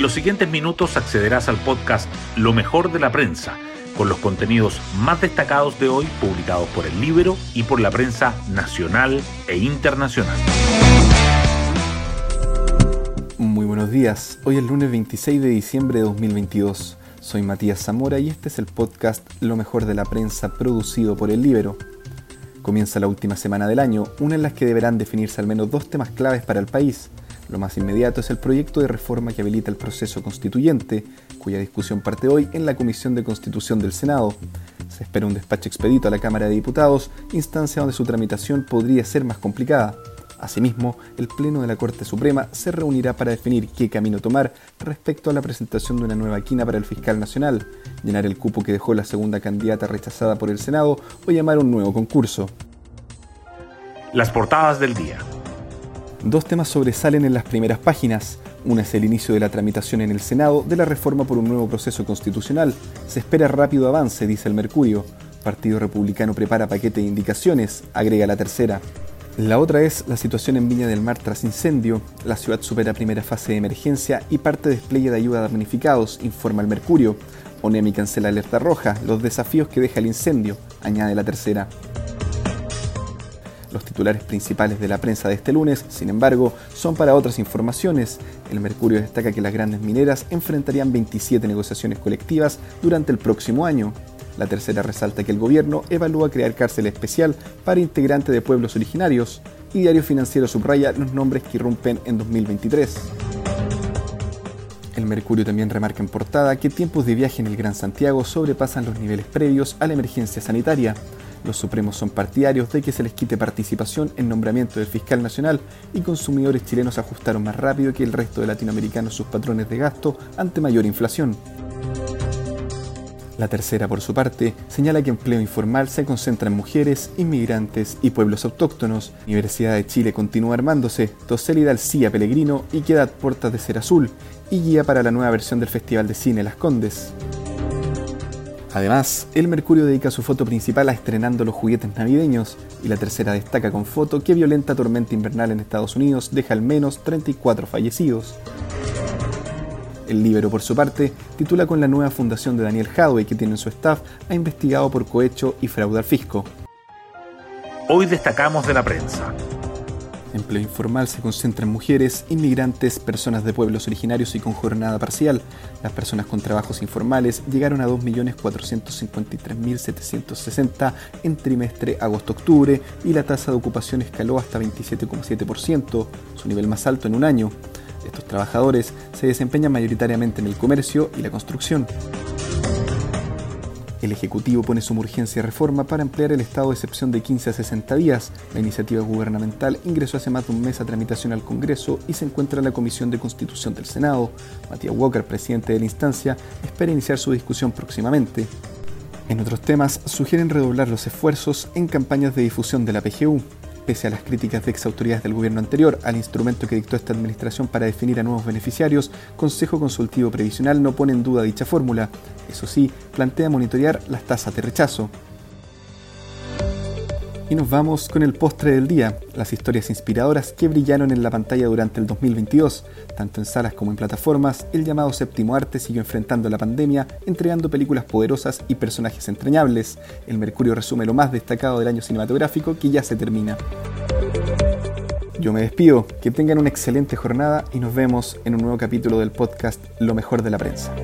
En los siguientes minutos accederás al podcast Lo mejor de la prensa, con los contenidos más destacados de hoy publicados por el libro y por la prensa nacional e internacional. Muy buenos días, hoy es lunes 26 de diciembre de 2022. Soy Matías Zamora y este es el podcast Lo mejor de la prensa producido por el Libero. Comienza la última semana del año, una en la que deberán definirse al menos dos temas claves para el país. Lo más inmediato es el proyecto de reforma que habilita el proceso constituyente, cuya discusión parte hoy en la Comisión de Constitución del Senado. Se espera un despacho expedito a la Cámara de Diputados, instancia donde su tramitación podría ser más complicada. Asimismo, el Pleno de la Corte Suprema se reunirá para definir qué camino tomar respecto a la presentación de una nueva quina para el fiscal nacional, llenar el cupo que dejó la segunda candidata rechazada por el Senado o llamar un nuevo concurso. Las portadas del día. Dos temas sobresalen en las primeras páginas. Una es el inicio de la tramitación en el Senado de la reforma por un nuevo proceso constitucional. Se espera rápido avance, dice el Mercurio. Partido Republicano prepara paquete de indicaciones, agrega la tercera. La otra es la situación en Viña del Mar tras incendio. La ciudad supera primera fase de emergencia y parte despliegue de ayuda a damnificados, informa el Mercurio. ONEMI cancela alerta roja, los desafíos que deja el incendio, añade la tercera. Los titulares principales de la prensa de este lunes, sin embargo, son para otras informaciones. El Mercurio destaca que las grandes mineras enfrentarían 27 negociaciones colectivas durante el próximo año. La tercera resalta que el gobierno evalúa crear cárcel especial para integrantes de pueblos originarios y Diario Financiero subraya los nombres que irrumpen en 2023. El Mercurio también remarca en portada que tiempos de viaje en el Gran Santiago sobrepasan los niveles previos a la emergencia sanitaria. Los Supremos son partidarios de que se les quite participación en nombramiento del fiscal nacional y consumidores chilenos ajustaron más rápido que el resto de latinoamericanos sus patrones de gasto ante mayor inflación. La tercera, por su parte, señala que empleo informal se concentra en mujeres, inmigrantes y pueblos autóctonos. Universidad de Chile continúa armándose, Toseli da el sí a Pellegrino y queda puertas de ser azul, y guía para la nueva versión del Festival de Cine Las Condes. Además, el Mercurio dedica su foto principal a estrenando los juguetes navideños, y la tercera destaca con foto que violenta tormenta invernal en Estados Unidos deja al menos 34 fallecidos. El Libero, por su parte, titula con la nueva fundación de Daniel Hadway que tiene en su staff ha investigado por cohecho y fraude al fisco. Hoy destacamos de la prensa. Empleo informal se concentra en mujeres, inmigrantes, personas de pueblos originarios y con jornada parcial. Las personas con trabajos informales llegaron a 2.453.760 en trimestre agosto-octubre y la tasa de ocupación escaló hasta 27,7%, su nivel más alto en un año. Estos trabajadores se desempeñan mayoritariamente en el comercio y la construcción. El Ejecutivo pone su urgencia reforma para ampliar el estado de excepción de 15 a 60 días. La iniciativa gubernamental ingresó hace más de un mes a tramitación al Congreso y se encuentra en la Comisión de Constitución del Senado. Matías Walker, presidente de la instancia, espera iniciar su discusión próximamente. En otros temas, sugieren redoblar los esfuerzos en campañas de difusión de la PGU pese a las críticas de exautoridades del gobierno anterior al instrumento que dictó esta administración para definir a nuevos beneficiarios, Consejo Consultivo Previsional no pone en duda dicha fórmula. Eso sí, plantea monitorear las tasas de rechazo. Y nos vamos con el postre del día, las historias inspiradoras que brillaron en la pantalla durante el 2022. Tanto en salas como en plataformas, el llamado séptimo arte siguió enfrentando la pandemia, entregando películas poderosas y personajes entrañables. El Mercurio resume lo más destacado del año cinematográfico que ya se termina. Yo me despido, que tengan una excelente jornada y nos vemos en un nuevo capítulo del podcast Lo mejor de la prensa.